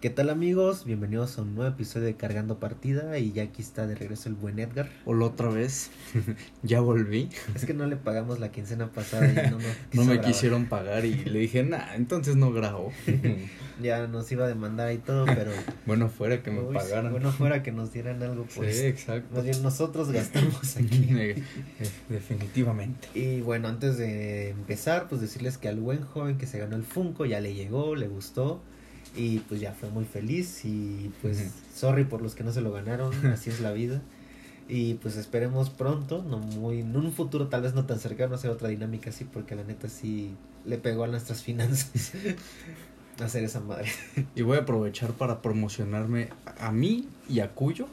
¿Qué tal amigos? Bienvenidos a un nuevo episodio de Cargando Partida y ya aquí está de regreso el buen Edgar. Hola otra vez, ya volví. Es que no le pagamos la quincena pasada y no, no me quisieron pagar y le dije, nah, entonces no grabo. ya nos iba a demandar y todo, pero... bueno, fuera que me pagaran. Bueno, fuera que nos dieran algo por Sí, exacto. Más bien nosotros gastamos aquí. Definitivamente. Y bueno, antes de empezar, pues decirles que al buen joven que se ganó el Funko ya le llegó, le gustó y pues ya fue muy feliz y pues sorry por los que no se lo ganaron, así es la vida. Y pues esperemos pronto, no muy, en un futuro tal vez no tan cercano, hacer otra dinámica así, porque la neta sí le pegó a nuestras finanzas hacer esa madre. Y voy a aprovechar para promocionarme a mí y a Cuyo.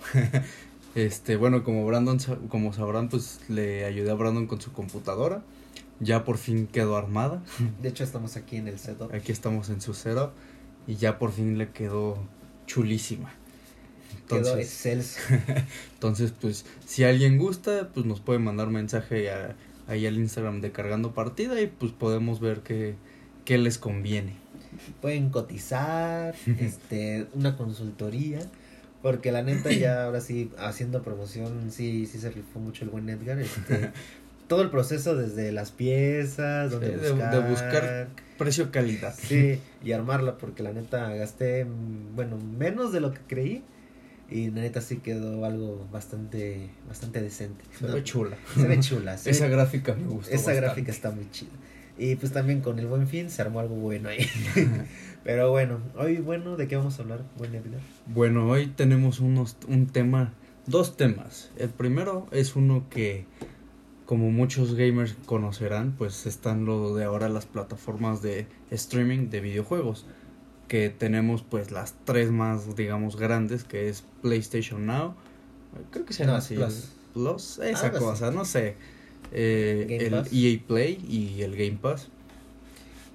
Este, bueno, como Brandon, como sabrán, pues le ayudé a Brandon con su computadora. Ya por fin quedó armada. De hecho, estamos aquí en el setup. Aquí estamos en su setup y ya por fin le quedó chulísima. Entonces, entonces, pues, si alguien gusta, pues nos puede mandar mensaje ahí al Instagram de Cargando Partida y pues podemos ver qué, qué les conviene. Pueden cotizar, este, una consultoría, porque la neta ya ahora sí, haciendo promoción, sí, sí se rifó mucho el buen Edgar, este, todo el proceso desde las piezas, donde de, buscar. precio calidad. Sí, y armarla porque la neta gasté bueno, menos de lo que creí y la neta sí quedó algo bastante bastante decente. Se ve chula. Se ve chula. esa gráfica me gusta. Esa gráfica está muy chida. Y pues también con el buen fin se armó algo bueno ahí. Pero bueno, hoy bueno, ¿de qué vamos a hablar? Buen Bueno, hoy tenemos unos un tema, dos temas. El primero es uno que como muchos gamers conocerán, pues están lo de ahora las plataformas de streaming de videojuegos. Que tenemos pues las tres más, digamos, grandes, que es PlayStation Now. Creo que se llama así. Plus. esa cosa, no sé. Eh, el EA Play y el Game Pass.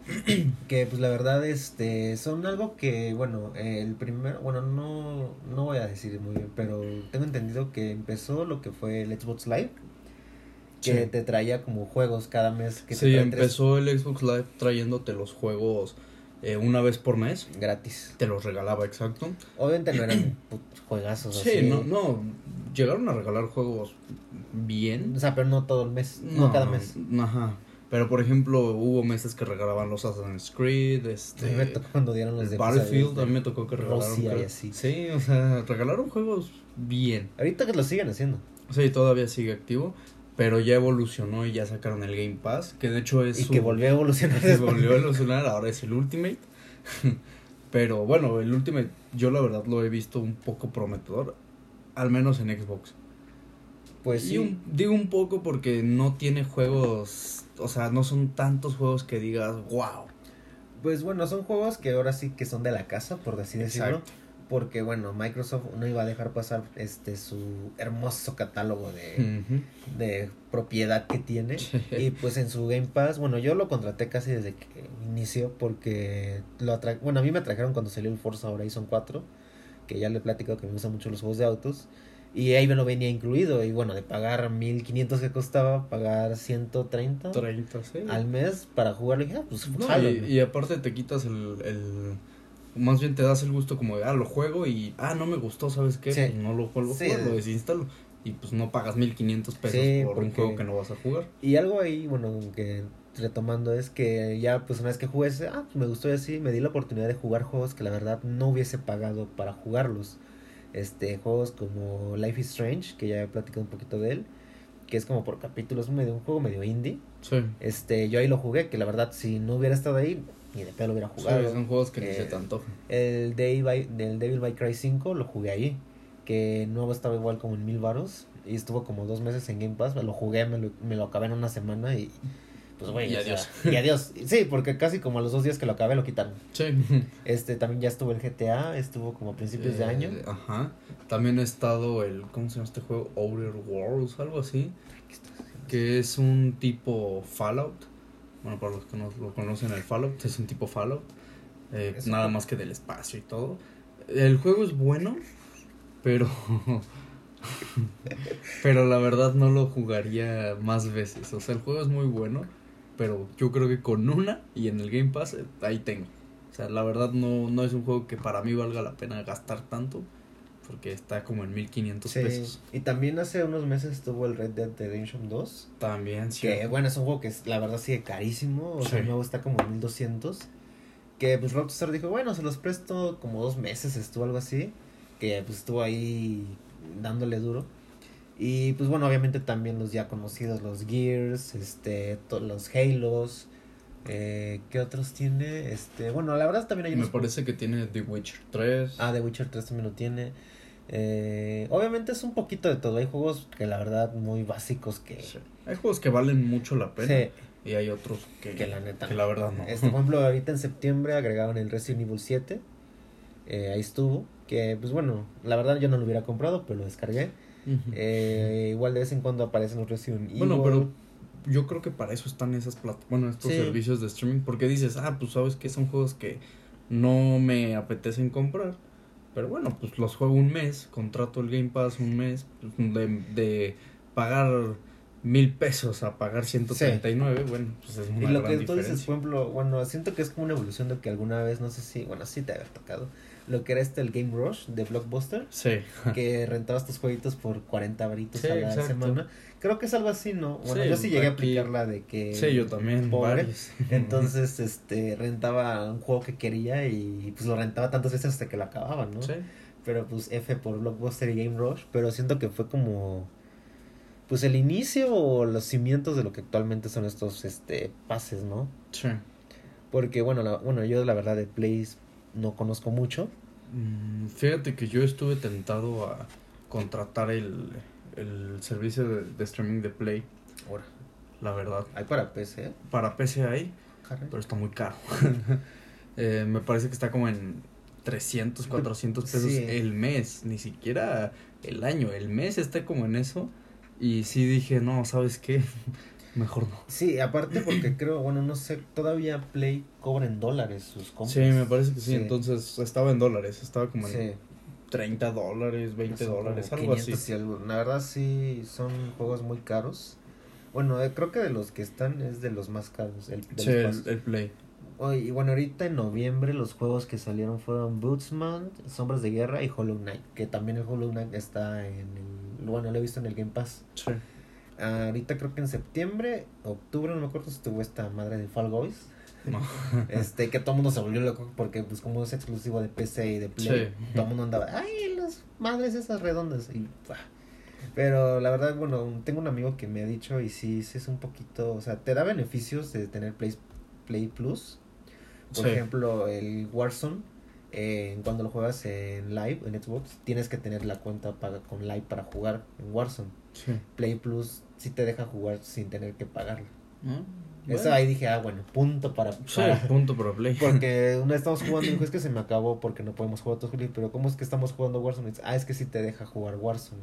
que pues la verdad este son algo que bueno el primero bueno no no voy a decir muy bien pero tengo entendido que empezó lo que fue el Xbox Live que te traía como juegos cada mes. Que sí, empezó el Xbox Live trayéndote los juegos eh, una vez por mes. Gratis. Te los regalaba, exacto. Obviamente no eran juegazos sí, no, no. Llegaron a regalar juegos bien. O sea, pero no todo el mes, no, cada mes. Ajá. Pero por ejemplo, hubo meses que regalaban los Assassin's Creed, este. A mí me tocó cuando dieron los de Battlefield, a mí me tocó que regalaron. Sí, o sea, regalaron juegos bien. Ahorita que lo siguen haciendo. Sí, todavía sigue activo pero ya evolucionó y ya sacaron el Game Pass, que de hecho es... Y que volvió a evolucionar. Que volvió a evolucionar, ahora es el Ultimate. pero bueno, el Ultimate yo la verdad lo he visto un poco prometedor, al menos en Xbox. Pues sí. digo un poco porque no tiene juegos, o sea, no son tantos juegos que digas, wow. Pues bueno, son juegos que ahora sí que son de la casa, por así decirlo porque bueno, Microsoft no iba a dejar pasar este su hermoso catálogo de, de propiedad que tiene y pues en su Game Pass, bueno, yo lo contraté casi desde que inició porque lo atra bueno, a mí me atrajeron cuando salió el Forza Horizon 4, que ya le he platicado que me gustan mucho los juegos de autos. Y ahí me lo venía incluido. Y bueno, de pagar 1500 que costaba, pagar 130 30, sí. al mes para jugar. Ah, pues, y, aparte te quitas el, el más bien te das el gusto como de, ah, lo juego y, ah, no me gustó, ¿sabes qué? Pues no lo juego, lo desinstalo. Y pues no pagas 1500 pesos por un juego que no vas a jugar. Y algo ahí, bueno, que retomando es que ya pues una vez que jugué ah, pues me gustó y así, me di la oportunidad de jugar juegos que la verdad no hubiese pagado para jugarlos. Este, juegos como Life is Strange, que ya he platicado un poquito de él, que es como por capítulos, medio, un juego medio indie. Sí. Este, yo ahí lo jugué, que la verdad si no hubiera estado ahí, ni de lo hubiera jugado. son juegos que ni se tanto. El Devil, by, del Devil May Cry 5 lo jugué ahí, que nuevo estaba igual como en mil varos y estuvo como dos meses en Game Pass, me lo jugué, me lo, me lo acabé en una semana y pues güey. Y adiós. y adiós. Sí, porque casi como a los dos días que lo acabé lo quitaron. Sí. Este, también ya estuvo el GTA, estuvo como a principios de año. Eh, ajá. También ha estado el, ¿cómo se llama este juego? Outer Worlds, algo así. Que es un tipo Fallout bueno, para los que no lo conocen, el Fallout es un tipo Fallout. Eh, nada más que del espacio y todo. El juego es bueno, pero. pero la verdad no lo jugaría más veces. O sea, el juego es muy bueno, pero yo creo que con una y en el Game Pass, eh, ahí tengo. O sea, la verdad no, no es un juego que para mí valga la pena gastar tanto. Porque está como en 1500 Sí, pesos. y también hace unos meses estuvo el Red Dead Redemption 2. También, sí. Que bueno, es un juego que es- la verdad sigue carísimo. O sea, el nuevo está como en 1200. Que pues Rockstar dijo, bueno, se los presto como dos meses, estuvo algo así. Que pues estuvo ahí dándole duro. Y pues bueno, obviamente también los ya conocidos, los Gears, este, los Halos. Eh, ¿Qué otros tiene? Este, bueno, la verdad también hay Me unos parece que tiene The Witcher 3. Ah, The Witcher 3 también lo tiene. Eh, obviamente es un poquito de todo. Hay juegos que la verdad muy básicos que... Sí. Hay juegos que valen mucho la pena. Sí, Y hay otros que, que la neta. que la verdad no. Este, por ejemplo, ahorita en septiembre agregaron el Resident Evil 7. Eh, ahí estuvo. Que pues bueno, la verdad yo no lo hubiera comprado, pero lo descargué. Eh, igual de vez en cuando aparecen los Resident Evil. Bueno, pero yo creo que para eso están esas bueno, estos Sí. servicios de streaming. Porque dices, ah, pues sabes que son juegos que no me apetecen comprar. Pero bueno, pues los juego un mes, contrato el Game Pass un mes, pues, de, de pagar mil pesos a pagar 139, bueno, pues es una Y lo gran que tú dices, por ejemplo, bueno, siento que es como una evolución de que alguna vez, no sé si, bueno, sí te había tocado, lo que era este el Game Rush de Blockbuster, Sí. que rentabas tus jueguitos por 40 varitos Sí, a la exacto. semana. Creo que es algo así, ¿no? Bueno, Sí, yo sí llegué a aplicar la de que... Sí, yo también, Pobre. Entonces, este, rentaba un juego que quería y pues lo rentaba tantas veces hasta que lo acababa, ¿no? Sí. Pero pues F por Blockbuster y Game Rush, pero siento que fue como pues el inicio o los cimientos de lo que actualmente son estos este pases, ¿no? Sí. Porque bueno, la- bueno, yo la verdad de Plays no conozco mucho. Mm, Fíjate que yo estuve tentado a contratar el, el servicio de, de streaming de Play, Ahora, la verdad. hay para PC. Para PC hay, Caray. pero está muy caro. Eh, me parece que está como en 300, 400 pesos Sí. el mes, ni siquiera el año, el mes está como en eso. Y sí dije, no, ¿sabes qué? Mejor no. Sí, aparte porque creo, bueno, no sé, todavía Play cobra en dólares sus compras. Sí, me parece que sí. Sí. Entonces estaba en dólares, estaba como en Sí. 30 dólares, 20 Son dólares, algo así. 500 y algo. La verdad sí son juegos muy caros. Bueno, eh, creo que de los que están es de los más caros. El, Sí, el, el Play. Y bueno, ahorita en noviembre los juegos que salieron fueron Bootsman, Sombras de Guerra y Hollow Knight. Que también el Hollow Knight está en el... Bueno, lo he visto en el Game Pass. Sí. Ahorita creo que en septiembre, octubre, no me acuerdo si estuvo esta madre de Fall Guys. No. Este, que todo el mundo se volvió loco porque pues como es exclusivo de PC y de Play, Sí. todo el mundo andaba, ay, las madres esas redondas y. Pero la verdad, bueno, tengo un amigo que me ha dicho y sí, sí es un poquito, o sea, te da beneficios de tener Play, Play Plus. Por Sí. ejemplo, el Warzone, eh, cuando lo juegas en live, en Xbox, tienes que tener la cuenta paga con live para jugar en Warzone. Sí. Play Plus sí te deja jugar sin tener que pagarlo. Ah, Eso bueno. ahí dije, ah, bueno, punto para... Sí, punto para Play. porque una vez estamos jugando y dijo, es que se me acabó porque no podemos jugar todos pero ¿cómo es que estamos jugando Warzone? Y dice, ah, es que sí te deja jugar Warzone.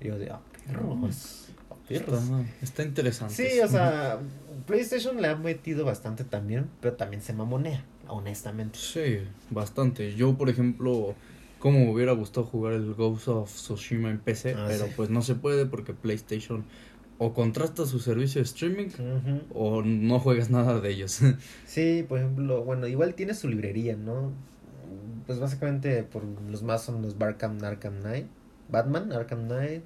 Y yo de, ah, perros. ah, perros. Está, está interesante. Sí, o sea, PlayStation le ha metido bastante también, pero también se mamonea, honestamente. Sí, bastante. Yo, por ejemplo, como me hubiera gustado jugar el Ghost of Tsushima en PC, Ah, pero sí. pues no se puede porque PlayStation o contrata su servicio de streaming o no juegas nada de ellos. Sí, por ejemplo, bueno, igual tiene su librería, ¿no? Pues básicamente por los más son los Arkham, Arkham Knight, Batman, Arkham Knight,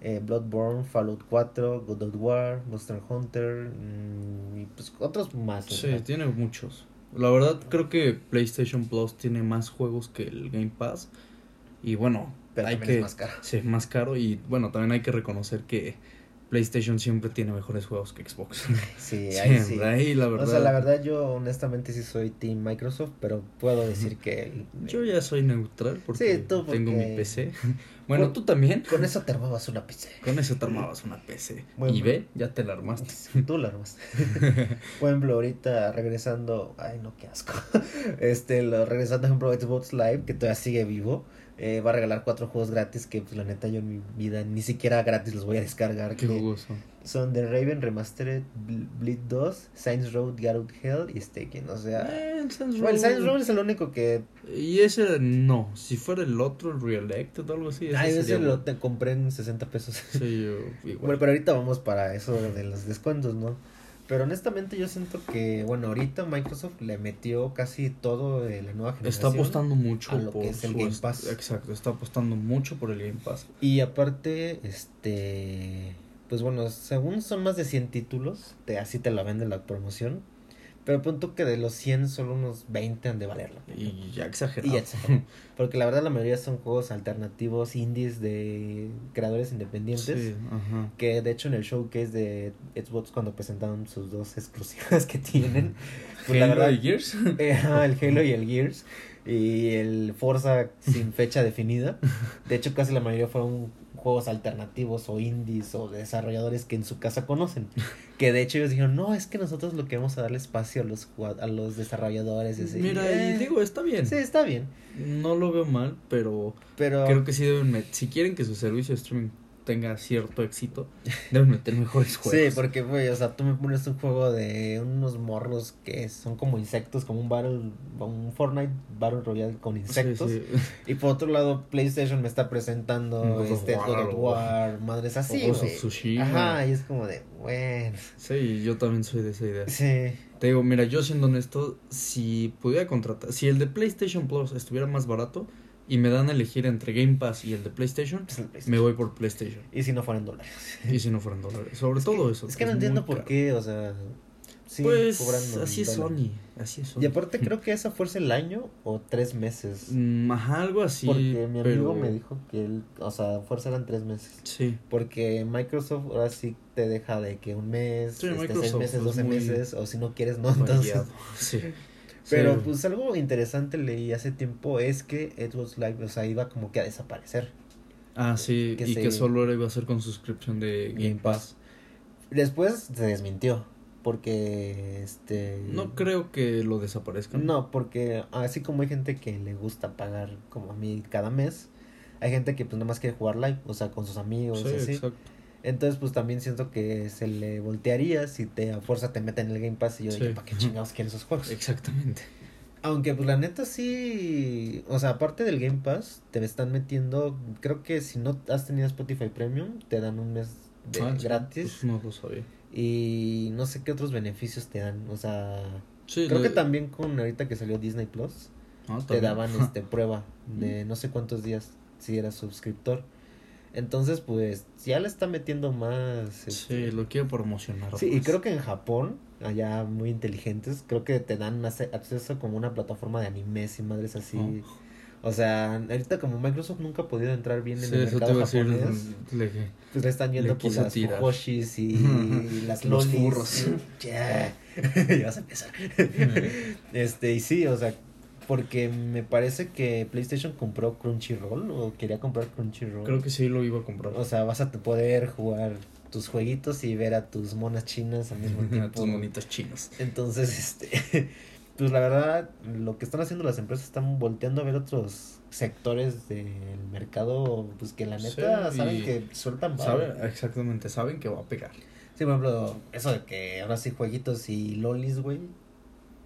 eh, Bloodborne, Fallout 4, God of War, Monster Hunter mm, y pues otros más. sí, tiene muchos. La verdad creo que PlayStation Plus tiene más juegos que el Game Pass. Y bueno, pero hay que es más caro. Sí, más caro y bueno, también hay que reconocer que PlayStation siempre tiene mejores juegos que Xbox. Sí, ahí sí. Ahí la verdad. O sea, la verdad yo honestamente sí soy Team Microsoft, pero puedo decir que... el- Yo ya soy neutral porque, Sí, tú tengo mi PC. bueno, Con- tú también. Con eso te armabas una PC. Con eso te armabas una PC. Bueno. y ve, ya te la armaste. Tú la armas. Por ejemplo, ahorita regresando, ay no, qué asco. Este, lo, regresando, por ejemplo, Xbox Live, que todavía sigue vivo, eh, va a regalar cuatro juegos gratis que, pues, la neta, yo en mi vida ni siquiera gratis los voy a descargar. Qué jugoso. son The Raven Remastered, Bl- Bleed 2, Saints Get Out Hell y Staking. O sea, Eh, el Saints el Row- Saints Row es el único que. Y ese no, si fuera el otro, el Reelected o algo así. Ese Ay, ese sería lo te compré en 60 pesos. Sí, yo igual. Bueno, pero ahorita vamos para eso de los descuentos, ¿no? Pero honestamente yo siento que, bueno, ahorita Microsoft le metió casi todo de la nueva generación. Está apostando mucho a lo que es el Game Pass. Exacto, está apostando mucho por el Game Pass. Y aparte, este, pues bueno, según son más de 100 títulos, te, así te la vende la promoción. Pero punto que de los 100 solo unos 20 han de valerlo. Y ya exagerado. Porque la verdad la mayoría son juegos alternativos, indies de creadores independientes. Sí, ajá. Que de hecho en el showcase de Xbox cuando presentaron sus dos exclusivas que tienen. Pues Halo y Gears. Eh, el Halo y el Gears. Y el Forza sin fecha definida. De hecho casi la mayoría fueron juegos alternativos o indies o desarrolladores que en su casa conocen. Que de hecho ellos dijeron, no, es que nosotros lo que vamos a darle espacio a los, a los desarrolladores. Y Mira, y eh, digo, está bien. Sí, está bien. No lo veo mal, pero, pero creo que sí deben, si quieren que su servicio de streaming tenga cierto éxito, deben meter mejores juegos. Sí, porque, güey, o sea, tú me pones un juego de unos morros que son como insectos, como un Battle, un Fortnite Battle Royale con insectos. Y por otro lado, PlayStation me está presentando este God of War, madres así, güey. Ajá, y es como de, bueno. Sí, yo también soy de esa idea. Sí. Te digo, mira, yo siendo honesto, si pudiera contratar, si el de PlayStation Plus estuviera más barato, y me dan a elegir entre Game Pass y el de PlayStation, me voy por PlayStation. Y si no fueran dólares. Y si no fueran dólares. Sobre todo eso. Es que no entiendo por qué, o sea. Sí, pues así es Sony, así es Sony. Y aparte creo que esa fuerza el año o tres meses. Mm, ajá, algo así. Porque mi amigo me dijo que él, o sea, fuerza eran tres meses. Sí. Porque Microsoft ahora sí te deja de que un mes, sí, este, seis meses, doce meses, o si no quieres no, entonces. Sí. Pero pues algo interesante leí hace tiempo es que Xbox Live, o sea, iba como que a desaparecer. Ah, sí, y que solo iba a ser con suscripción de Game, Pass. Después se desmintió, porque este... No creo que lo desaparezcan. No, porque así como hay gente que le gusta pagar como a mí cada mes, hay gente que pues nada más quiere jugar live, o sea, con sus amigos, sí, así. Exacto. Entonces, pues también siento que se le voltearía si te a fuerza te meten en el Game Pass y yo digo, ¿para qué chingados quieren esos juegos? Exactamente. Aunque, pues la neta sí. O sea, aparte del Game Pass, te están metiendo. Creo que si no has tenido Spotify Premium, te dan un mes de ah, gratis. Pues no lo sabía. Y no sé qué otros beneficios te dan. O sea, creo que también con ahorita que salió Disney Plus, ah, te daban este prueba de no sé cuántos días si eras suscriptor. Entonces, pues, ya le está metiendo más. sí, este, lo quiero promocionar. Sí, y creo que en Japón, allá muy inteligentes, creo que te dan acceso como una plataforma de animes y madres así. Oh. O sea, ahorita como Microsoft nunca ha podido entrar bien en el mercado japonés, le, pues le están yendo por las fujoshis y, las Los furros. ya, ya vas a empezar. este, y sí, o sea, porque me parece que PlayStation compró Crunchyroll o quería comprar Crunchyroll. Creo que sí lo iba a comprar. O sea, vas a poder jugar tus jueguitos y ver a tus monas chinas al mismo tiempo. a tus monitos chinos. Entonces, este, pues la verdad, lo que están haciendo las empresas están volteando a ver otros sectores del mercado, pues que la neta saben que sueltan saben, Exactamente, saben que va a pegar. Sí, por ejemplo, eso de que ahora sí jueguitos y lolis, güey,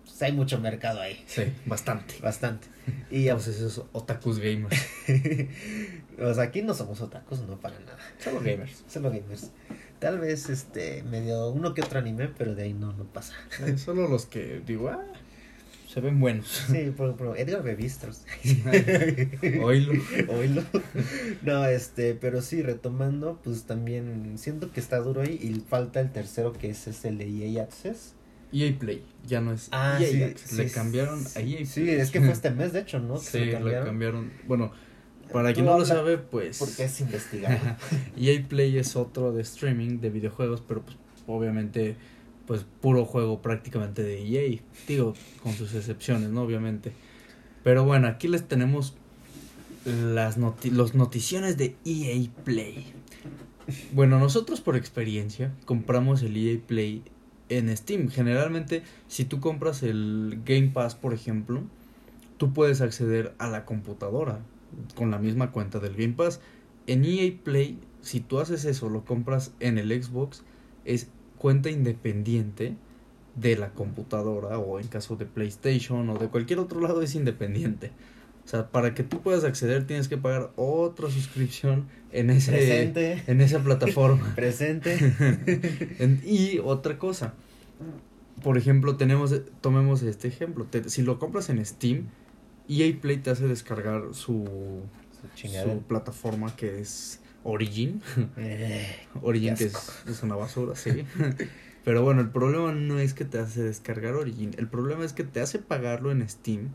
pues, hay mucho mercado ahí. Sí, bastante. Bastante. Y pues esos otakus gamers. o sea, aquí no somos otakus, no para nada. Solo gamers. Solo gamers. Tal vez este medio uno que otro anime, pero de ahí no, no pasa. solo los que digo, ah, se ven buenos. Sí, por ejemplo, Edgar Bevistros. Oilo. Oilo. No, este, pero sí, retomando, pues también siento que está duro ahí y falta el tercero que es, es el de EA Access EA Play, ya no es ah, EA sí, Le cambiaron a EA Play. Sí, es que fue este mes, de hecho, ¿no? sí, le cambiaron. Bueno, para quien no lo sabe, pues... Porque es investigar. EA Play es otro de streaming de videojuegos, pero pues obviamente pues puro juego prácticamente de EA. Digo, con sus excepciones, ¿no? Obviamente. Pero bueno, aquí les tenemos las los noticiones de EA Play. Bueno, nosotros por experiencia compramos el EA Play en Steam. Generalmente, si tú compras el Game Pass, por ejemplo, tú puedes acceder a la computadora con la misma cuenta del Game Pass. En EA Play, si tú haces eso, lo compras en el Xbox, es cuenta independiente de la computadora o en caso de PlayStation o de cualquier otro lado es independiente. O sea, para que tú puedas acceder tienes que pagar otra suscripción en ese en esa plataforma. Presente. y otra cosa, por ejemplo, tenemos, tomemos este ejemplo. si lo compras en Steam, EA Play te hace descargar su, su, plataforma que es Origin. Eh, Origin que es, es, una basura, sí. Pero bueno, el problema no es que te hace descargar Origin. El problema es que te hace pagarlo en Steam.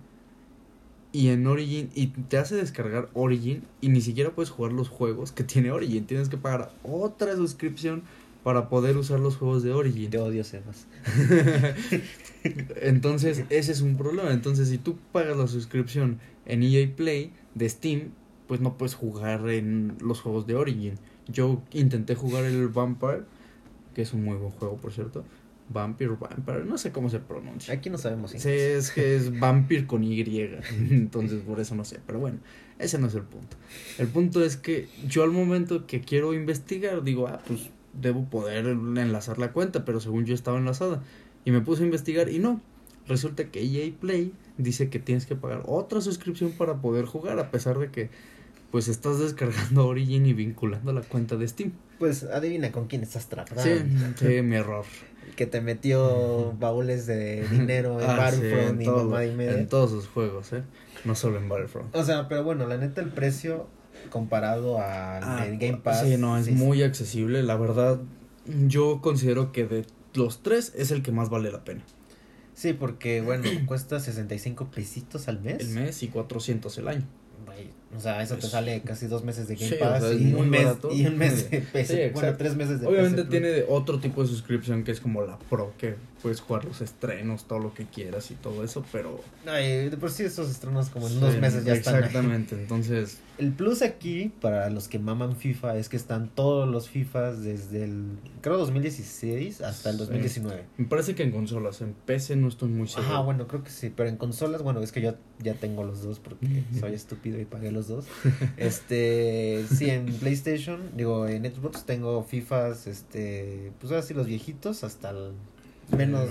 Y en Origin. Y te hace descargar Origin. Y ni siquiera puedes jugar los juegos que tiene Origin. Tienes que pagar otra suscripción para poder usar los juegos de Origin. Te odio, Sebas. Entonces, ese es un problema. Entonces, si tú pagas la suscripción en EA Play de Steam, pues no puedes jugar en los juegos de Origin. Yo intenté jugar el Vampire, que es un muy buen juego, por cierto. Vampire, Vampire, no sé cómo se pronuncia. Aquí no sabemos. Sí, es que es Vampire con Y. Entonces, por eso no sé. Pero bueno, ese no es el punto. El punto es que yo al momento que quiero investigar, digo, ah, pues debo poder enlazar la cuenta, pero según yo estaba enlazada. Y me puse a investigar y no. Resulta que EA Play dice que tienes que pagar otra suscripción para poder jugar, a pesar de que pues estás descargando Origin y vinculando la cuenta de Steam. Pues adivina con quién estás tratando. Sí, sí, mi error. Que te metió baúles de dinero en ah, Battlefront y mamá y media. En todos sus juegos, ¿eh? No solo en Battlefront. O sea, pero bueno, la neta el precio comparado al ah, Game Pass. Sí, no, es muy accesible. La verdad, yo considero que de los tres es el que más vale la pena. Sí, porque bueno, cuesta 65 pesitos al mes. El mes y 400 el año. O sea, eso te sale casi dos meses de Game Pass y, un mes, y un mes de PC. bueno, tres meses de Obviamente tiene otro tipo de suscripción que es como la Pro, que puedes jugar los estrenos, todo lo que quieras y todo eso, pero... Ay, de por sí esos estrenos como en dos meses ya están. Exactamente, entonces... El plus aquí, para los que maman FIFA, es que están todos los FIFAs desde el, creo, 2016 hasta el 2019. Me parece que en consolas, en PC no estoy muy seguro. Ah, bueno, creo que sí, pero en consolas, bueno, es que yo ya tengo los dos porque soy estúpido y pagué los dos. este, sí, en PlayStation, digo, en Xbox tengo FIFAs, este, pues ahora sí los viejitos hasta el menos...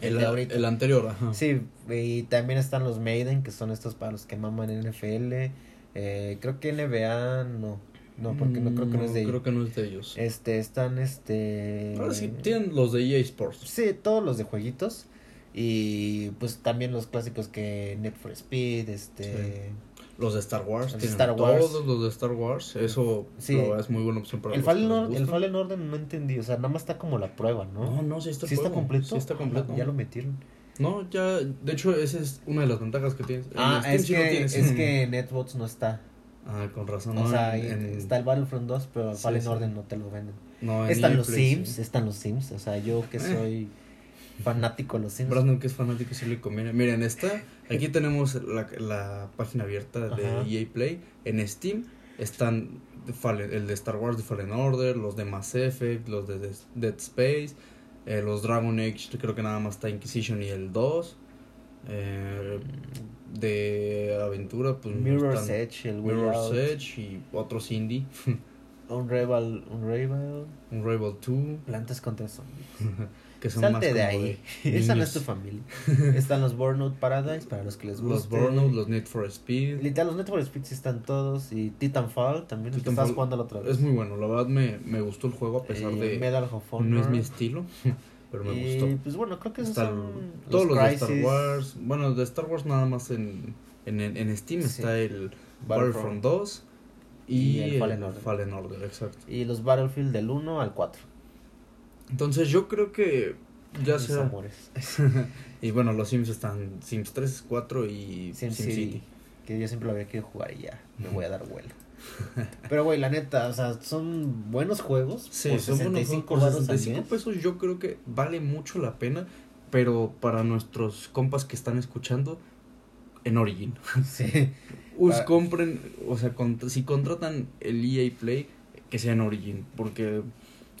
El, el, anterior, ajá. Sí, y también están los Maiden, que son estos para los que maman NFL. Eh, creo que NBA no. No, porque no creo que no es de ellos. Creo que no es de ellos. Este, están este... Ahora sí, tienen los de EA Sports. Sí, todos los de jueguitos. Y pues también los clásicos que Net for Speed, este... Los de Star Wars. Los de Star Wars. Todos los de Star Wars. Eso sí. es muy buena opción para el Fallen, el Fallen Order no entendí. O sea, nada más está como la prueba, ¿no? No, no, sí está, ¿Sí está completo. Sí está completo. ya lo metieron. No, ya. De hecho, esa es una de las ventajas que tienes. Ah, es, que, es que Netbots no está. Ah, con razón. O sea, está el Battlefront 2, pero el Fallen Order no te lo venden. No, están los Sims, están los Sims. O sea, yo que eh. Fanático de los Sims. Brandon, que es fanático, sí le conviene. Miren, esta, aquí tenemos la, la página abierta de EA Play. En Steam están el de Star Wars, de Fallen Order, los de Mass Effect, los de Dead Space, eh, los Dragon Age, creo que nada más está Inquisition y el 2. Eh, de aventura, pues. Mirror's Edge, el Mirror's Edge y otros indie. Unravel, Unravel. Unravel 2. Plantas contra zombies. que son Salte de ahí. Esa no es tu familia. están los Burnout Paradise para los que les gusta. Los Burnout, los Need for Speed. Literal, los Need for Speed sí están todos. Y Titanfall también. Titanfall estás jugando la otra vez. Es muy bueno. La verdad me, me gustó el juego a pesar eh, de. Medal of Honor. No es mi estilo. pero me y, gustó. Pues bueno, creo que esos son todos los, de Star Wars. Bueno, de Star Wars nada más en, en, en Steam está el Battlefront 2 y, el, Fallen, Order. Fallen Order, exacto. Y los Battlefield del 1 al 4. Entonces yo creo que ya sea. Amores. y bueno, los Sims están Sims 3, 4 y Sim, City. Que yo siempre lo había querido jugar y ya, me voy a dar vuelo. Pero, güey, la neta, o sea, son buenos juegos. Sí, por son 65 buenos juegos. 65 pesos yo creo que vale mucho la pena. Pero para nuestros compas que están escuchando, en Origin. Sí. Us compren, o sea, si contratan el EA Play, que sea en Origin. Porque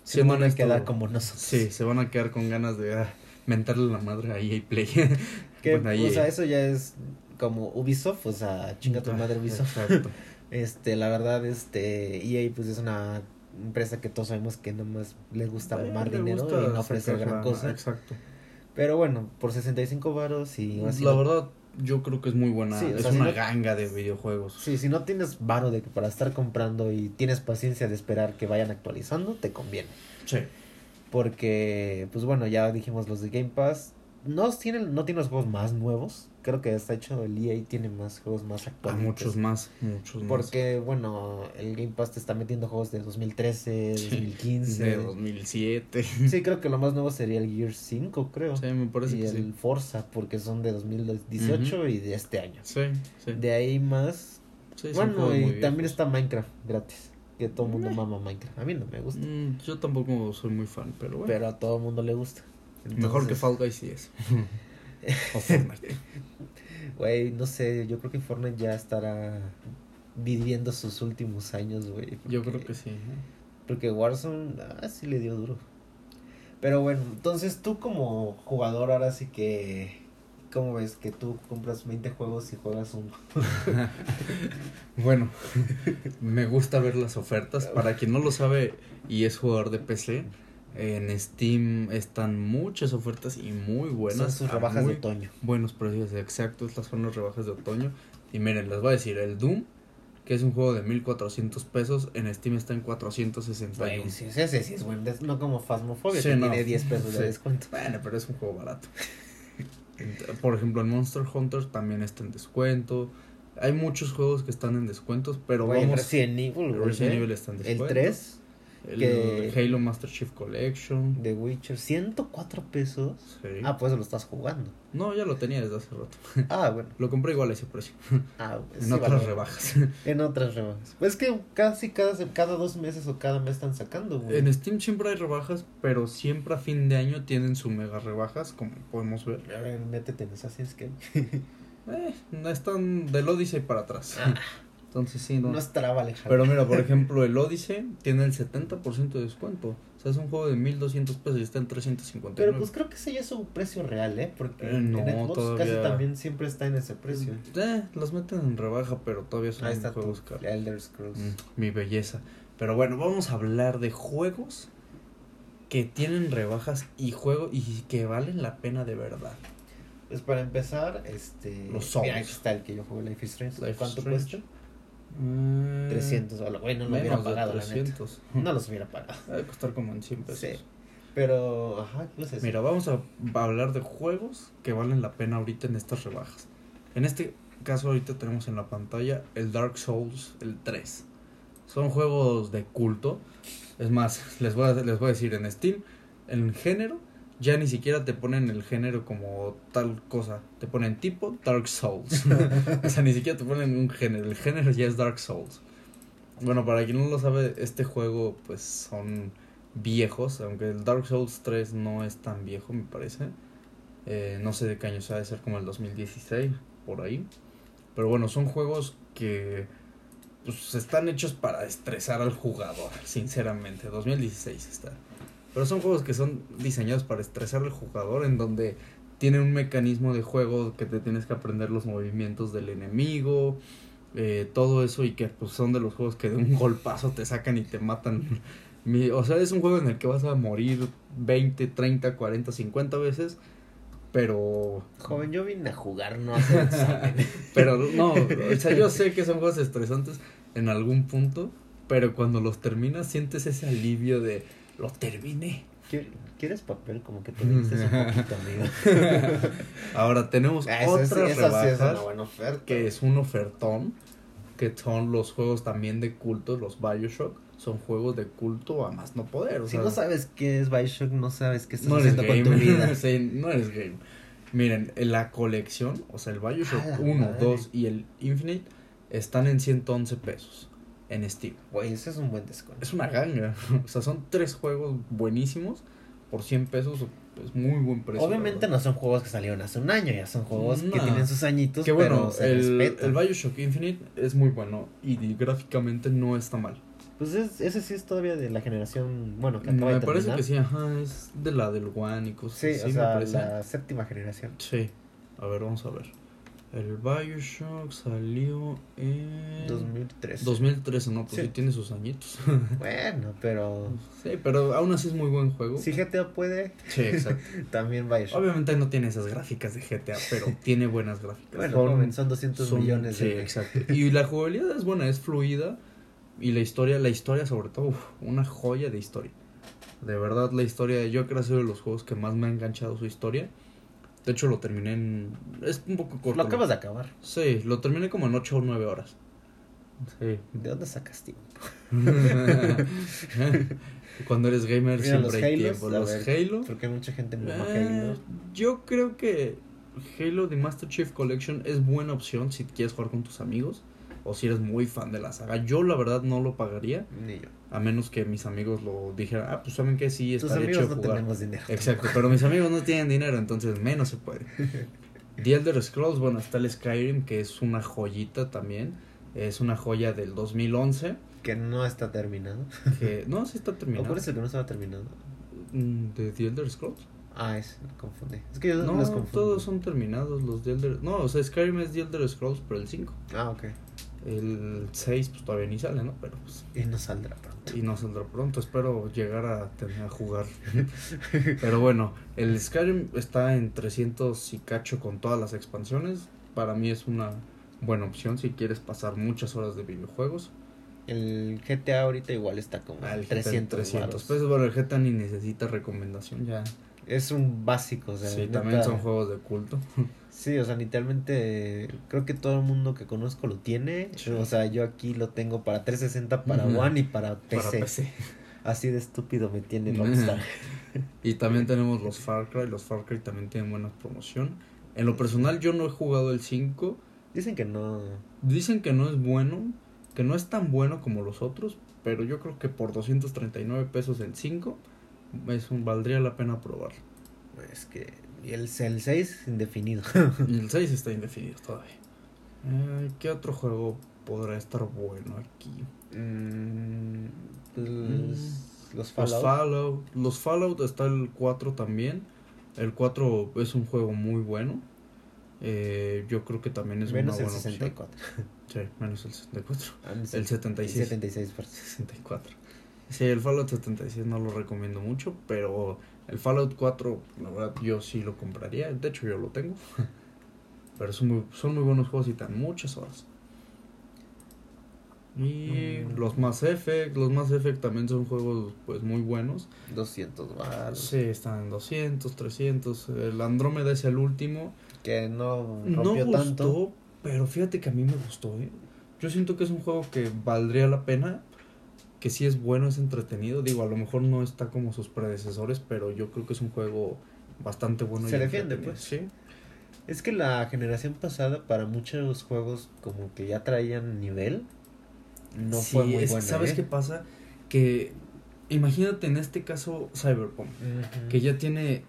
se van a quedar como nosotros. Sí, se van a quedar con ganas de ah, mentarle la madre a EA Play. que, o sea, eso ya es como Ubisoft, o sea, chinga tu madre Ubisoft. Exacto. este, la verdad, este, EA pues es una empresa que todos sabemos que nomás le gusta mamar dinero y no ofrecer gran cosa. Exacto. Pero bueno, por 65 varos y así. La verdad, yo creo que es muy buena. es una ganga de videojuegos. Sí, si no tienes varo de para estar comprando y tienes paciencia de esperar que vayan actualizando, te conviene. Sí. Porque, pues bueno, ya dijimos los de Game Pass. No tienen, no tiene los juegos más nuevos. Creo que está hecho el EA tiene más juegos más A actuales. muchos más, muchos más. Porque, bueno, el Game Pass te está metiendo juegos de 2013, 2015. De 2007. Sí, creo que lo más nuevo sería el Gear 5, creo. Sí, me parece y que el sí. Forza, porque son de 2018 y de este año. Sí, sí. De ahí más. Sí, bueno, y también está Minecraft gratis. Que todo el mundo mama Minecraft. A mí no me gusta. Mm, yo tampoco soy muy fan, pero bueno. Pero a todo el mundo le gusta. Mejor que Fall Guys sí es. o Fortnite. Güey, no sé, yo creo que Fortnite ya estará viviendo sus últimos años, güey. Yo creo que sí. ¿eh? Porque Warzone, ah, sí le dio duro. Pero bueno, entonces tú como jugador ahora sí que... ¿Cómo ves que tú compras 20 juegos y juegas uno? Bueno, me gusta ver las ofertas. Para quien no lo sabe y es jugador de PC, en Steam están muchas ofertas y muy buenas. Son sus rebajas de otoño. Buenos precios, exacto. Estas son las rebajas de otoño. Y miren, les voy a decir, el Doom, que es un juego de 1400 pesos, en Steam está en 461. Güey, sí, ese sí es bueno. des- No como Phasmophobia, Sí, que no. tiene 10 pesos de descuento. Bueno, pero es un juego barato. Por ejemplo, el Monster Hunter también está en descuento. Hay muchos juegos que están en descuentos, pero vamos. Resident Evil, güey. Resident ¿eh? Evil está en El descuento. 3 El que- Halo Master Chief Collection. de Witcher, 104 pesos. Sí. Ah, pues lo estás jugando. No, ya lo tenía desde hace rato. Ah, bueno. Lo compré igual a ese precio. Ah, pues, en sí, otras vale. rebajas. En otras rebajas. Pues es que casi cada, cada dos meses o cada mes están sacando, güey. en Steam siempre hay rebajas, pero siempre a fin de año tienen su mega rebajas, como podemos ver. A ver, métete en Assassin's Creed. Eh, no están del Odyssey para atrás. Ah. Entonces sí, no. No estará Alejandro. Pero mira, por ejemplo, el Odyssey tiene el 70% de descuento. O sea, es un juego de 1200 pesos y está en 359. Pero pues creo que ese ya es su precio real, ¿eh? Porque Eh, no, en Xbox todavía- casi también siempre está en ese precio. Eh, los meten en rebaja, pero todavía son Ahí está juegos caros. Elder Scrolls. Mm, mi belleza. Pero bueno, vamos a hablar de juegos que tienen rebajas y juegos y que valen la pena de verdad. Pues para empezar, este... Los Souls. Mira, aquí está el que yo jugué, Life is Strange. Life ¿Cuánto Strange. cuesta? Mm, 300 dólares. Güey, no lo hubiera pagado, la neta. 300. No los hubiera pagado. Debe costar como en 100 pesos. Sí. Pero, ajá, ¿qué vas a? Mira, vamos a a hablar de juegos que valen la pena ahorita en estas rebajas. En este caso ahorita tenemos en la pantalla el Dark Souls, el 3. Son juegos de culto. Es más, les voy a, les voy a decir en Steam, en género, ya ni siquiera te ponen el género como tal cosa. Te ponen tipo Dark Souls. o sea, ni siquiera te ponen un género. El género ya es Dark Souls. Bueno, para quien no lo sabe, este juego pues son viejos, aunque el Dark Souls 3 no es tan viejo, me parece. Eh, no sé de qué año sea, debe ser como el 2016, por ahí. Pero bueno, son juegos que pues, están hechos para estresar al jugador, sinceramente. 2016 está. Pero son juegos que son diseñados para estresar al jugador, en donde tiene un mecanismo de juego que te tienes que aprender los movimientos del enemigo, eh, todo eso, y que pues son de los juegos que de un golpazo te sacan y te matan. O sea, es un juego en el que vas a morir 20, 30, 40, 50 veces, pero Joven, yo vine a jugar, no a hacer examen. pero no, o sea, yo sé que son juegos estresantes en algún punto, pero cuando los terminas sientes ese alivio de lo terminé. ¿Quier- ¿Quieres papel? Como que te dices un poquito, amigo. Ahora tenemos Ah, Eso es- esa sí es rebajas una buena oferta. que es un ofertón, que son los juegos también de culto, los BioShock, son juegos de culto a más no poder. O Si sea, no sabes qué es Bioshock, no sabes qué estás no eres haciendo con tu vida. Sí, no eres game. Miren, en la colección, o sea, el Bioshock A la 1, madre. 2 y el Infinite están en 111 pesos en Steam. Güey, ese es un buen descuento. Es una ganga. O sea, son tres juegos buenísimos por 100 pesos. Es muy buen precio. Obviamente no son juegos que salieron hace un año, ya son juegos que No. tienen sus añitos, Que bueno, pero se el, el Bioshock Infinite es muy bueno y gráficamente no está mal. Pues es- ese sí es todavía de la generación, bueno, que acaba me de parece que sí, ajá, es de la del One y cosas Sí, así, o me sea, parece. la séptima generación. Sí, a ver, vamos a ver. El Bioshock salió en 2003. 2013, no, pues sí, Sí. tiene sus añitos. Bueno, pero sí, pero aún así es muy buen juego. si GTA puede, Sí, exacto. también Bioshock. Obviamente no tiene esas gráficas de GTA, pero tiene buenas gráficas. Bueno, Son- son 200 son- millones sí, de... exacto. Y la jugabilidad es buena, es fluida. Y la historia, la historia sobre todo, uf, una joya de historia. De verdad, la historia, yo creo que ha sido de los juegos que más me ha enganchado su historia. De hecho, lo terminé en... Es un poco corto. Lo acabas de acabar. Sí, lo terminé como en 8 o 9 horas. Sí. ¿De dónde sacas tiempo? Cuando eres gamer Mira, siempre los hay Halos, tiempo. Los ver, Halo. Porque mucha gente me eh, Halo. yo creo que Halo The Master Chief Collection es buena opción si quieres jugar con tus amigos o si eres muy fan de la saga. Yo la verdad no lo pagaría Ni yo. a menos que mis amigos lo dijeran, ah, pues saben que sí, Tus está amigos hecho no jugar. tenemos dinero. Exacto, pero mis amigos no tienen dinero, entonces menos se puede. The Elder Scrolls, bueno, está el Skyrim, que es una joyita también. Es una joya del 2011. Que no está terminado. Que, no, sí está ¿O terminado. cuál es el que no estaba terminado? Mm, ¿De The Elder Scrolls? Ah, es, me confundí. Es que yo No, los confundo. todos son terminados los de Elder... No, o sea, Skyrim es The Elder Scrolls, pero el 5. Ah, ok. El 6 pues todavía ni sale, ¿no? Pero pues... Y no saldrá pronto. Y no saldrá pronto, espero llegar a tener a jugar. Pero bueno, el Skyrim está en 300 y cacho con todas las expansiones. Para mí es una buena opción si quieres pasar muchas horas de videojuegos. El GTA ahorita igual está como Ah, el GTA 300, 300 varos. Pues bueno, el GTA ni necesita recomendación ya. Es un básico, o sea, sí, también son juegos de culto. Sí, o sea, literalmente creo que todo el mundo que conozco lo tiene. Sí. O sea, yo aquí lo tengo para 360, para. One y para PC. Para PC. Así de estúpido me tiene Rockstar. Y también tenemos los Far Cry. Los Far Cry también tienen buena promoción. En lo personal, yo no he jugado el 5. Dicen que no. Dicen que no es bueno, que no es tan bueno como los otros, pero yo creo que por 239 pesos el 5 es un, valdría la pena probarlo. Es que. Y el, el 6 indefinido. Y el 6 está indefinido todavía. Eh, ¿Qué otro juego podrá estar bueno aquí? Mm, los, los Los Fallout. Fallout. Los Fallout está el 4 también. El 4 es un juego muy bueno. Eh, yo creo que también es menos una el buena 64. opción. Sí, menos el 64. Ah, El 76. 76, perdón. 64. Sí, el Fallout 76 no lo recomiendo mucho, pero el Fallout 4, la verdad, yo sí lo compraría. De hecho, yo lo tengo. Pero son muy, son muy buenos juegos y dan muchas horas. Y Mm. los Mass Effect, los Mass Effect también son juegos pues muy buenos. 200 baros. Sí, están en 200, 300. El Andrómeda es el último. Que no No rompió gustó, tanto. pero fíjate que a mí me gustó, ¿eh? Yo siento que es un juego que valdría la pena, que sí es bueno, es entretenido. Digo, a lo mejor no está como sus predecesores, pero yo creo que es un juego bastante bueno. y Se defiende, entretenido. pues. Sí, Es que la generación pasada, para muchos juegos, como que ya traían nivel. No Sí, fue muy es- buena. ¿Sabes ¿eh? qué pasa? Que imagínate en este caso Cyberpunk, que ya tiene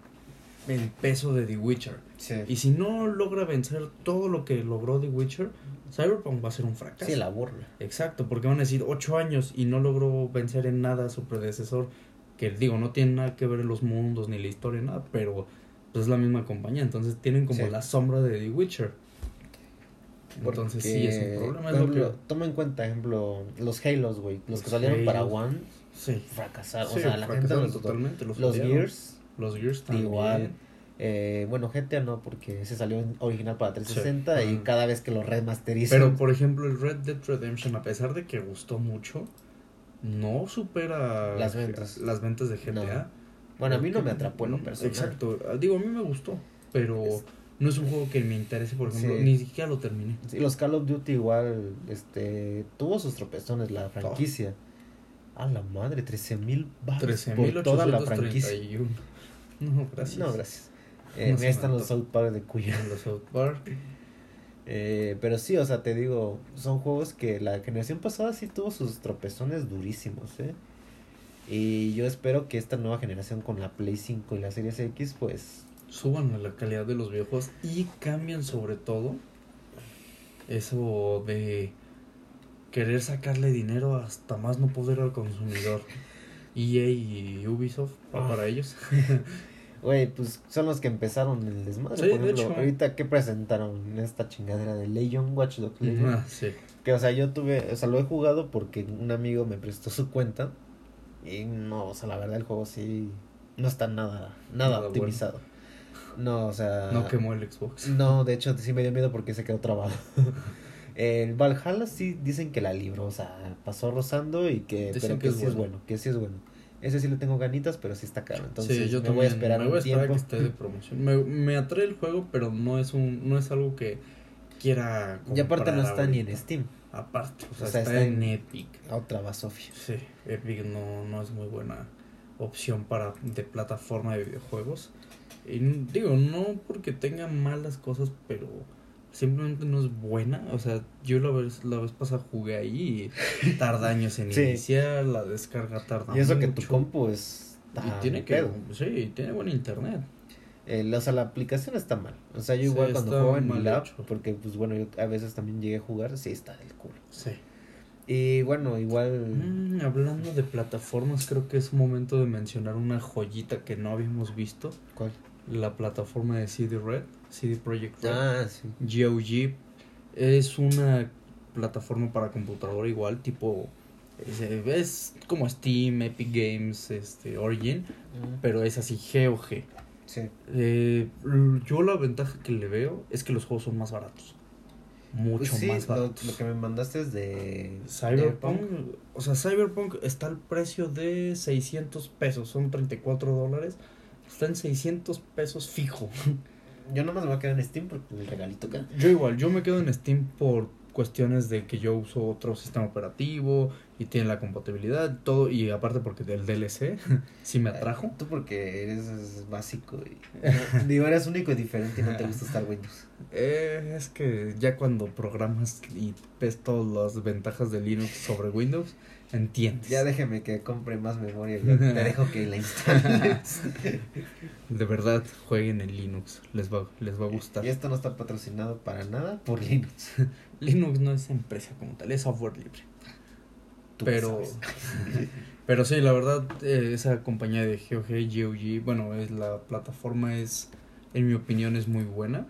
el peso de The Witcher. Sí. Y si no logra vencer todo lo que logró The Witcher, Cyberpunk va a ser un fracaso. Sí, la burla. Exacto, porque van a decir ocho años y no logró vencer en nada a su predecesor, que digo, no tiene nada que ver en los mundos ni la historia, nada, pero pues, es la misma compañía, entonces tienen como Sí. la sombra de The Witcher. Entonces sí es un problema. por Es lo ejemplo, que... Toma en cuenta, ejemplo, los Halos, güey. Los, Los que salieron para. One Sí, fracasaron. O sea, la gente fracasaron los, totalmente. Los, los. Gears, Los Gears también. igual. eh, bueno, GTA no, porque ese salió original para 360 Sí. y Ajá. cada vez que lo remasterizan. Pero por ejemplo, el Red Dead Redemption, a pesar de que gustó mucho, no supera Las ventas. las ventas de GTA. bueno, a mí no me atrapó en lo personal. Exacto. Digo, a mí me gustó, pero Es- no es un juego que me interese, por ejemplo, Sí. ni siquiera lo terminé. Sí, los Call of Duty igual, este, tuvo sus tropezones la franquicia. A la madre, 13 mil por toda la franquicia. 13.831. No, gracias. No, gracias. Eh, No están los South Park de Cuyo. Los South Park. Eh, pero sí, o sea, te digo, son juegos que la generación pasada sí tuvo sus tropezones durísimos, ¿eh? Y yo espero que esta nueva generación con la Play 5 y la Series X, pues, Suban la calidad de los videojuegos y cambian sobre todo eso de querer sacarle dinero hasta más no poder al consumidor. EA y Ubisoft, Ah. para ellos. güey, pues son los que empezaron el desmadre. Sí, Por de ejemplo, hecho. ahorita que presentaron esta chingadera de Legion, Watch Dogs Legion. Ah, sí. Que, o sea, yo tuve, o sea, lo he jugado porque un amigo me prestó su cuenta. Y no, o sea, la verdad el juego sí no está nada, nada, Nada optimizado. No, o sea. No quemó el Xbox. No, de hecho sí me dio miedo porque se quedó trabado. el Valhalla sí dicen que la libró, o sea, pasó rozando y que, Dicen pero que que, es sí es bueno. bueno, que sí es bueno. Ese sí le tengo ganitas, pero sí está caro. Entonces yo me voy a esperar me voy a esperar que esté de promoción. Me, me, atrae el juego, pero no es un no es algo que quiera Y aparte no está ni en Steam. Aparte, o sea, está, en Epic. Otra Basofia. Sí, Epic no, no es muy buena opción para de plataforma de videojuegos. Y digo, no porque tenga malas cosas, pero simplemente no es buena. O sea, yo la vez, la vez pasada jugué ahí y tarda años en iniciar, la descarga tarda Y eso que tu compu es... Y tiene que, sí, tiene buen internet. Eh, o sea, la aplicación está mal. O sea, yo igual cuando juego en mi lab, porque pues bueno, yo a veces también llegué a jugar, sí está del culo. Sí. Y bueno, igual... Mm, hablando de plataformas, creo que es momento de mencionar una joyita que no habíamos visto. ¿Cuál? La plataforma de CD Red, CD Projekt Red. Ah, sí. GOG. Es una plataforma para computadora igual, tipo... Es, como Steam, Epic Games, este, Origin, pero es así GOG. Sí. Eh, yo la ventaja que le veo es que los juegos son más baratos mucho más barato. Lo, que me mandaste es de Cyberpunk. O sea, Cyberpunk está al precio de 600 pesos, son 34 dólares. Está en 600 pesos fijo. Yo nomás me voy a quedar en Steam porque el regalito acá. Yo igual, yo me quedo en Steam por cuestiones de que yo uso otro sistema operativo y tiene la compatibilidad, todo, y aparte porque del DLC sí me atrajo. Tú porque eres básico y digo, eres único y diferente y no te gusta estar Windows. Eh, es que ya cuando programas y ves todas las ventajas de Linux sobre Windows, entiendes. Ya déjeme que compre más memoria te dejo que la instales. De verdad, jueguen en Linux, les va, les va a gustar. Y esto no está patrocinado para nada por Linux. Linux no es empresa como tal, es software libre. pero, pero sí, la verdad, eh, esa compañía de GOG, GOG, bueno, es la plataforma es, en mi opinión, es muy buena.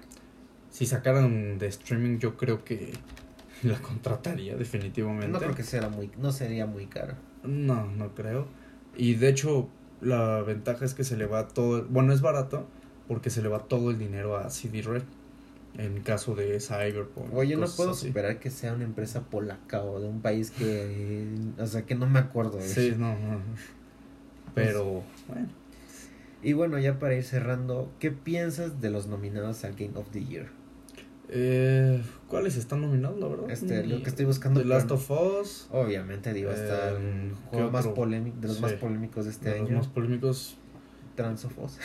Si sacaran de streaming, yo creo que la contrataría definitivamente. No creo que sea muy, no sería muy caro. No, no creo. Y de hecho, la ventaja es que se le va todo, bueno, es barato porque se le va todo el dinero a CD Red en caso de Cyberpunk. Oye, no puedo superar que sea una empresa polaca o de un país que, o sea, que no me acuerdo de Sí, no, no. Pero, bueno. Y bueno, ya para ir cerrando, ¿qué piensas de los nominados al Game of the Year? Eh, ¿Cuáles están nominados, la verdad? Este, lo que estoy buscando. The Last of Us. Obviamente, digo, está el juego más polémico, de los más polémicos de este año. Los más polémicos. Trans of Us.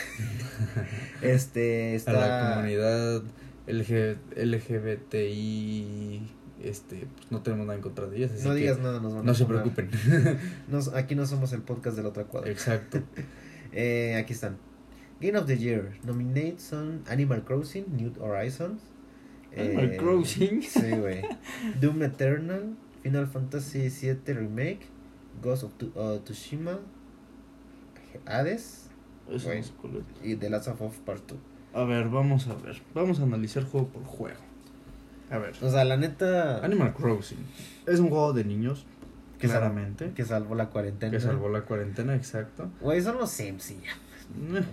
este, está. A la comunidad LG, LGBTI, este, pues no tenemos nada en contra de ellas. no digas nada, nos van No se preocupen. aquí no somos el podcast del otro cuadro. Exacto. eh, aquí están. Game of the Year. Nominated son Animal Crossing, New Horizons. Animal eh, Crossing. Sí, güey. Doom Eternal, Final Fantasy VII Remake, Ghost of uh, Tsushima, Hades. y The Last of Us Part 2. A ver, vamos a ver. Vamos a analizar juego por juego. A ver. O sea, la neta. Animal Crossing. Es un juego de niños. Claramente. Que salvó la cuarentena. Que salvó la cuarentena, exacto. Güey, son los Sims y ya.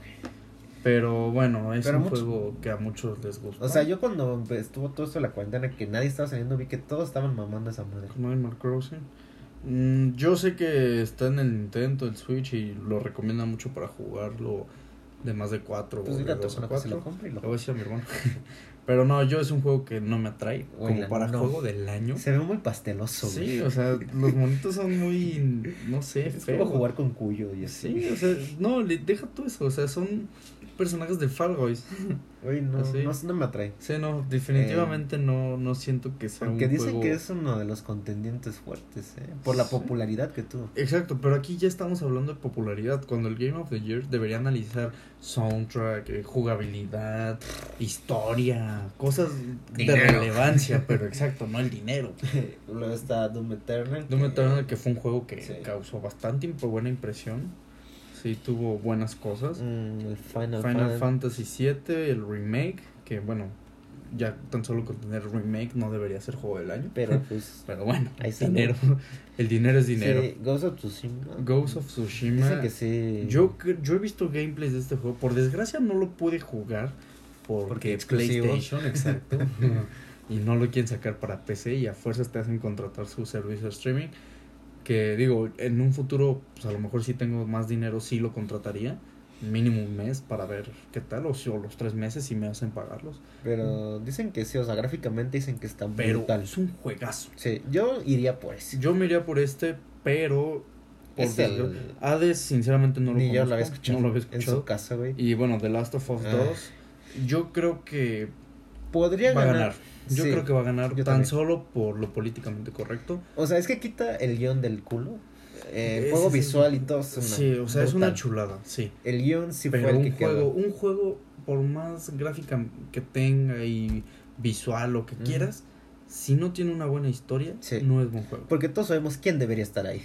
Pero bueno, es un juego que a muchos les gusta. O sea, yo cuando estuvo todo esto de la cuarentena, que nadie estaba saliendo, vi que todos estaban mamando esa madre. Como Animal Crossing. Mm, yo sé que está en el Nintendo, el Switch, y lo recomienda mucho para jugarlo de más de cuatro pues dos a cuatro. Lo compra y lo... voy a decir a mi hermano. Pero no, yo es un juego que no me atrae. como para juego del año. Se ve muy pasteloso, Sí, o sea, los monitos son muy. No sé, es Como jugar con cuyo y así. Sí, o sea, no, deja todo eso. O sea, son personajes de Fall Guys. Uy, no, no, me atrae. Sí, no, definitivamente eh, no, no siento que sea Porque dicen que es uno de los contendientes fuertes, ¿eh? Por la popularidad que tuvo. Exacto, pero aquí ya estamos hablando de popularidad. Cuando el Game of the Year debería analizar soundtrack, eh, jugabilidad, historia, cosas de relevancia, pero exacto, no el dinero. Luego está Doom Eternal. Doom Eternal, que fue un juego que causó bastante buena impresión sí tuvo buenas cosas. Mm, el Final, Final Fantasy VII, el remake, que bueno, ya tan solo con tener remake no debería ser juego del año. Pero pues. Pero bueno, hay dinero. El dinero es dinero. Sí, Ghost of Tsushima. Ghost of Tsushima. Dicen que sí. Yo, yo he visto gameplays de este juego. Por desgracia no lo pude jugar. Porque, PlayStation, exacto. y no lo quieren sacar para PC y a fuerzas te hacen contratar su servicio de streaming. Que digo, en un futuro, pues a lo mejor si tengo más dinero, sí lo contrataría. Mínimo un mes para ver qué tal, o, si- o los tres meses si me hacen pagarlos. Pero dicen que sí, o sea, gráficamente dicen que está Pero brutal. es un juegazo. Sí, yo iría por ese. Yo me iría por este, pero. Por Es el- desgra- Hades, sinceramente, no lo Ni yo conozco. lo había escuchado. No lo había En escuchado. su casa, güey. Y bueno, The Last of Us Ah. 2, yo creo que Podría va a ganar. ganar. Yo Sí, creo que va a ganar tan también. solo por lo políticamente correcto. O sea, es que quita el guion del culo. Eh, juego es visual y todo. es una Sí, o sea, es una chulada, sí. El guion sí Pero fue el un que juego, quedó. un juego, por más gráfica que tenga y visual, lo que quieras, si no tiene una buena historia, Sí. no es buen juego. Porque todos sabemos quién debería estar ahí.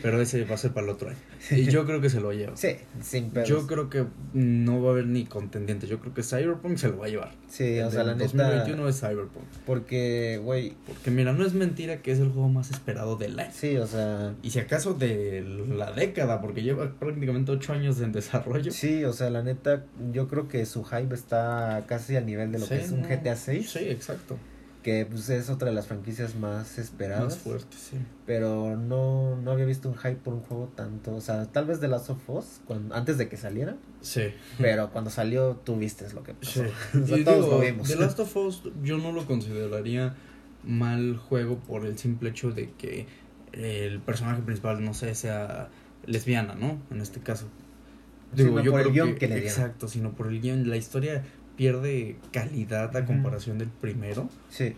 Pero ese va a ser para el otro año. Y yo creo que se lo lleva. Sí, sin pedos. Yo creo que no va a haber ni contendiente. Yo creo que Cyberpunk se lo va a llevar. Sí, o sea, la del neta. 2021 es Cyberpunk. Porque, güey. Porque mira, no es mentira que es el juego más esperado del año. Sí, o sea. Y si acaso de la década, porque lleva prácticamente 8 años en desarrollo. Sí, o sea, la neta, yo creo que su hype está casi al nivel de lo que es un no. GTA 6. Sí, exacto. Que pues es otra de las franquicias más esperadas. Más fuerte, sí. Pero no, no había visto un hype por un juego tanto. O sea, tal vez de Last of Us, cuando, antes de que saliera. Sí. Pero cuando salió, tú viste lo que pasó. Sí. O sea, todos digo, lo vimos. The Last of Us yo no lo consideraría mal juego por el simple hecho de que el personaje principal, no sé, sea lesbiana, ¿no? En este caso. Sino por el guion que le dieron. Exacto, sino por el guion. La historia pierde calidad a comparación del primero. Sí.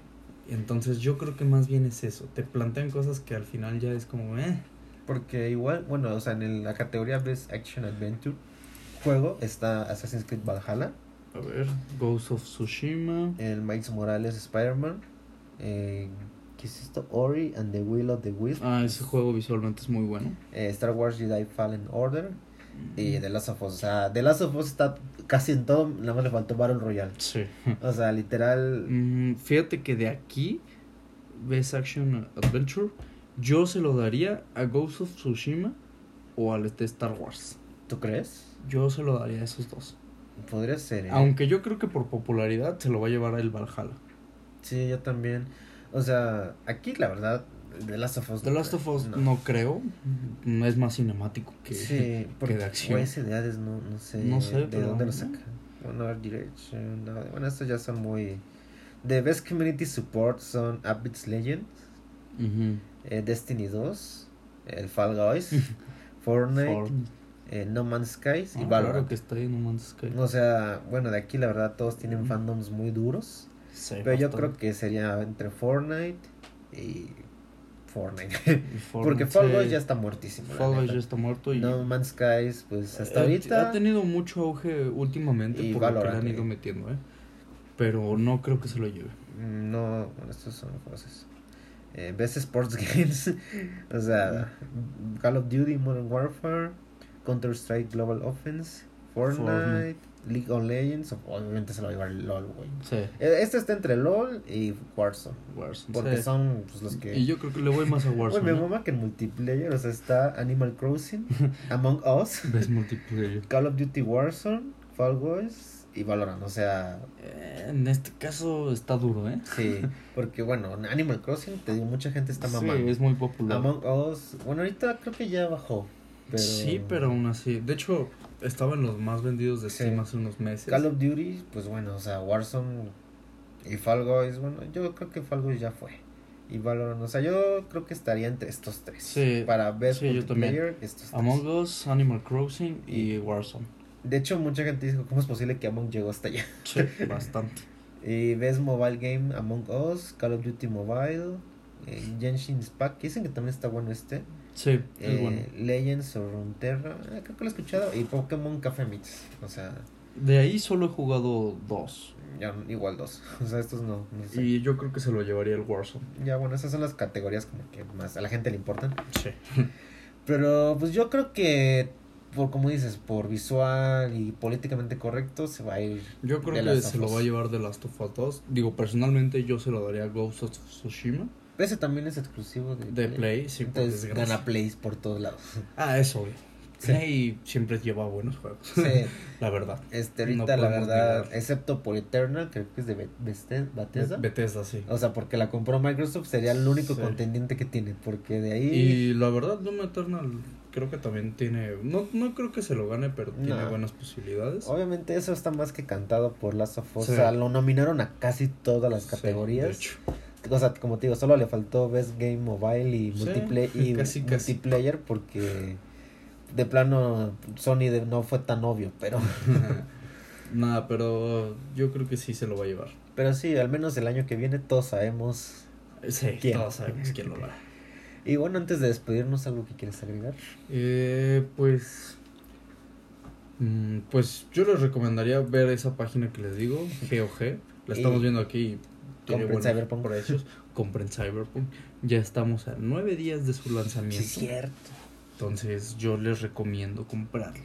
Entonces yo creo que más bien es eso. Te plantean cosas que al final ya es como, eh. Porque igual, bueno, o sea, en el- la categoría Best Action Adventure juego está Assassin's Creed Valhalla, A ver, Ghost of Tsushima. el Miles Morales Spider-Man, eh, ¿qué es esto? Ori and the Will of the Wisp, Ah, ese juego visualmente es muy bueno. eh, Star Wars Jedi Fallen Order y The Last of Us. O sea, The Last of Us está casi en todo, nada más le faltó Battle Royale. Sí. O sea, literal, Mm, fíjate que de aquí, Best Action Adventure, yo se lo daría a Ghost of Tsushima o al de Star Wars. ¿tú crees? Yo se lo daría a esos dos. Podría ser, ¿eh? Aunque yo creo que por popularidad se lo va a llevar a el Valhalla. Sí, yo también. O sea, aquí la verdad, The Last of Us. The Last of Us no, creo. Mm, Es más cinemático que, Sí, porque de acción. ese de Hades no, no sé, No sé, de pero- dónde lo sacan. Bueno, Art Direction, no, bueno, estos ya son muy... The Best Community Support son Abyss Legends, Ujú. eh, Destiny 2, el Fall Guys, Fortnite, Fortnite. eh, No Man's Skies y Ah, Valorant. claro que está ahí No Man's Sky. O sea, bueno, de aquí la verdad todos tienen fandoms muy duros, Sí, pero yo bastante. creo que sería entre Fortnite y Fortnite. Porque Fall. Guys ya está muertísimo. Fall Guys ya está muerto y No Man's Skies, pues hasta Eh, ahorita. Ha tenido mucho auge últimamente Y por lo que le han ido eh. metiendo, ¿eh? Pero no creo que se lo lleve. Mm, No, bueno, estos son cosas. Eh, Best Sports Games. o sea, Call of Duty Modern Warfare, Counter Strike Global Offense, Fortnite, Fortnite. League of Legends. Obviamente se lo va a llevar el LOL, güey. Sí, Eh, Este está entre LOL y Warzone. Warzone. Porque sí. son pues, los que. Y yo creo que le voy más a Güey, Warzone. me ¿no? mama que en multiplayer, o sea, está Animal Crossing, Among Us, Ves multiplayer. Call of Duty Warzone, Fall Guys y Valorant. O sea, Eh, en este caso está duro, ¿eh? Sí, porque bueno, en Animal Crossing, te digo, mucha gente está mamando. Sí, es muy popular. Among Us, bueno, ahorita creo que ya bajó. Pero... Sí, pero aún así. De hecho, estaba en los más vendidos de Sí. Steam hace unos meses. Call of Duty, pues bueno, o sea, Warzone y Fall Guys, bueno, yo creo que Fall Guys ya fue. Y Valorant, o sea, yo creo que estaría entre estos tres. Sí, Para Best sí, yo estos tres. Among Us, Animal Crossing y Warzone. De hecho, mucha gente dice, ¿cómo es posible que Among llegó hasta allá? Sí, bastante. Y Best Mobile Game, Among Us, Call of Duty Mobile, eh, Genshin Impact, que dicen que también está bueno este. Sí, es Eh, bueno. Legends of Runeterra, eh, creo que lo he escuchado. Y Pokémon Café Mix, o sea, De ahí solo he jugado dos. ya igual dos. O sea, estos no, no sé. Y yo creo que se lo llevaría el Warzone. Ya, bueno, esas son las categorías como que más a la gente le importan. Sí. Pero pues yo creo que, por como dices, por visual y políticamente correcto, se va a ir. Yo creo The que se lo va a llevar de Last of Us 2. Digo, personalmente yo se lo daría a Ghost of Tsushima. Ese también es exclusivo de, De Play, sí, porque Entonces es gratis. gana plays por todos lados. Ah, es obvio. Sí. Y siempre lleva buenos juegos. Sí. la verdad. Este, ahorita, la verdad, excepto por Eternal, creo que es de Bethesda. Bethesda, sí. O sea, porque la compró Microsoft, sería el único contendiente que tiene. Porque de ahí. Y la verdad, Doom Eternal creo que también tiene. No, no creo que se lo gane, pero tiene buenas posibilidades. Obviamente, eso está más que cantado por Last of Us. O sea, lo nominaron a casi todas las categorías. de hecho. O sea, como te digo, solo le faltó Best Game Mobile y, y multiplayer porque de plano Sony de, no fue tan obvio, pero... Nada, pero yo creo que sí se lo va a llevar. Pero sí, al menos el año que viene todos sabemos... Sí, quién. todos sabemos quién lo va. Y bueno, antes de despedirnos, ¿algo que quieres agregar? Eh, pues... Mm, pues yo les recomendaría ver esa página que les digo, GOG. La estamos viendo aquí. Compren Cyberpunk. Precios. Compren Cyberpunk. Ya estamos a nueve días de su lanzamiento. es cierto. Entonces yo les recomiendo comprarlo.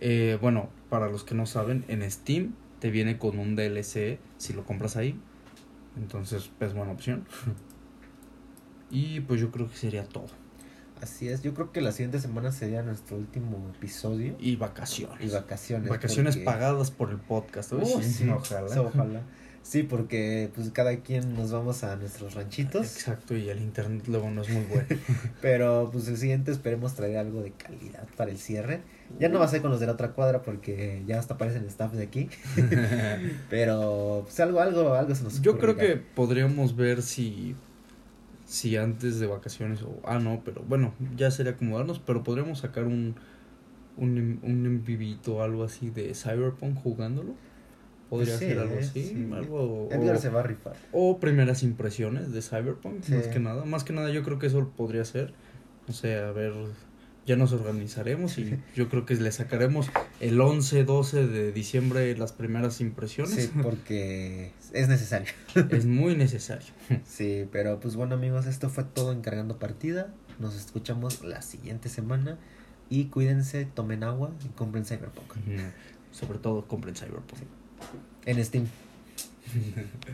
Eh, bueno, para los que no saben, en Steam te viene con un DLC si lo compras ahí. Entonces es buena opción. y pues yo creo que sería todo. Así es, yo creo que la siguiente semana sería nuestro último episodio. Y vacaciones. Y vacaciones. Vacaciones pagadas por el podcast. sí, ojalá. ojalá. Sí, porque pues cada quien nos vamos a nuestros ranchitos. Exacto, y el internet luego no es muy bueno. Pero pues el siguiente esperemos traer algo de calidad para el cierre. Ya no va a ser con los de la otra cuadra porque ya hasta aparecen staff de aquí. Pero pues algo, algo, algo se nos Yo creo que podríamos ver si si antes de vacaciones o ah no, pero bueno, ya sería acomodarnos, pero podríamos sacar un un, un vivito algo así de Cyberpunk jugándolo podría ser algo así, algo Edgar se va a rifar. O primeras impresiones de Cyberpunk, más que nada, más que nada yo creo que eso podría ser, o sea, a ver, ya nos organizaremos y yo creo que le sacaremos el 11, 12 de diciembre las primeras impresiones. Sí, porque es necesario. es muy necesario. Sí, pero pues bueno amigos, esto fue todo encargando partida. Nos escuchamos la siguiente semana y cuídense, tomen agua y compren Cyberpunk. Sobre todo compren Cyberpunk en Steam.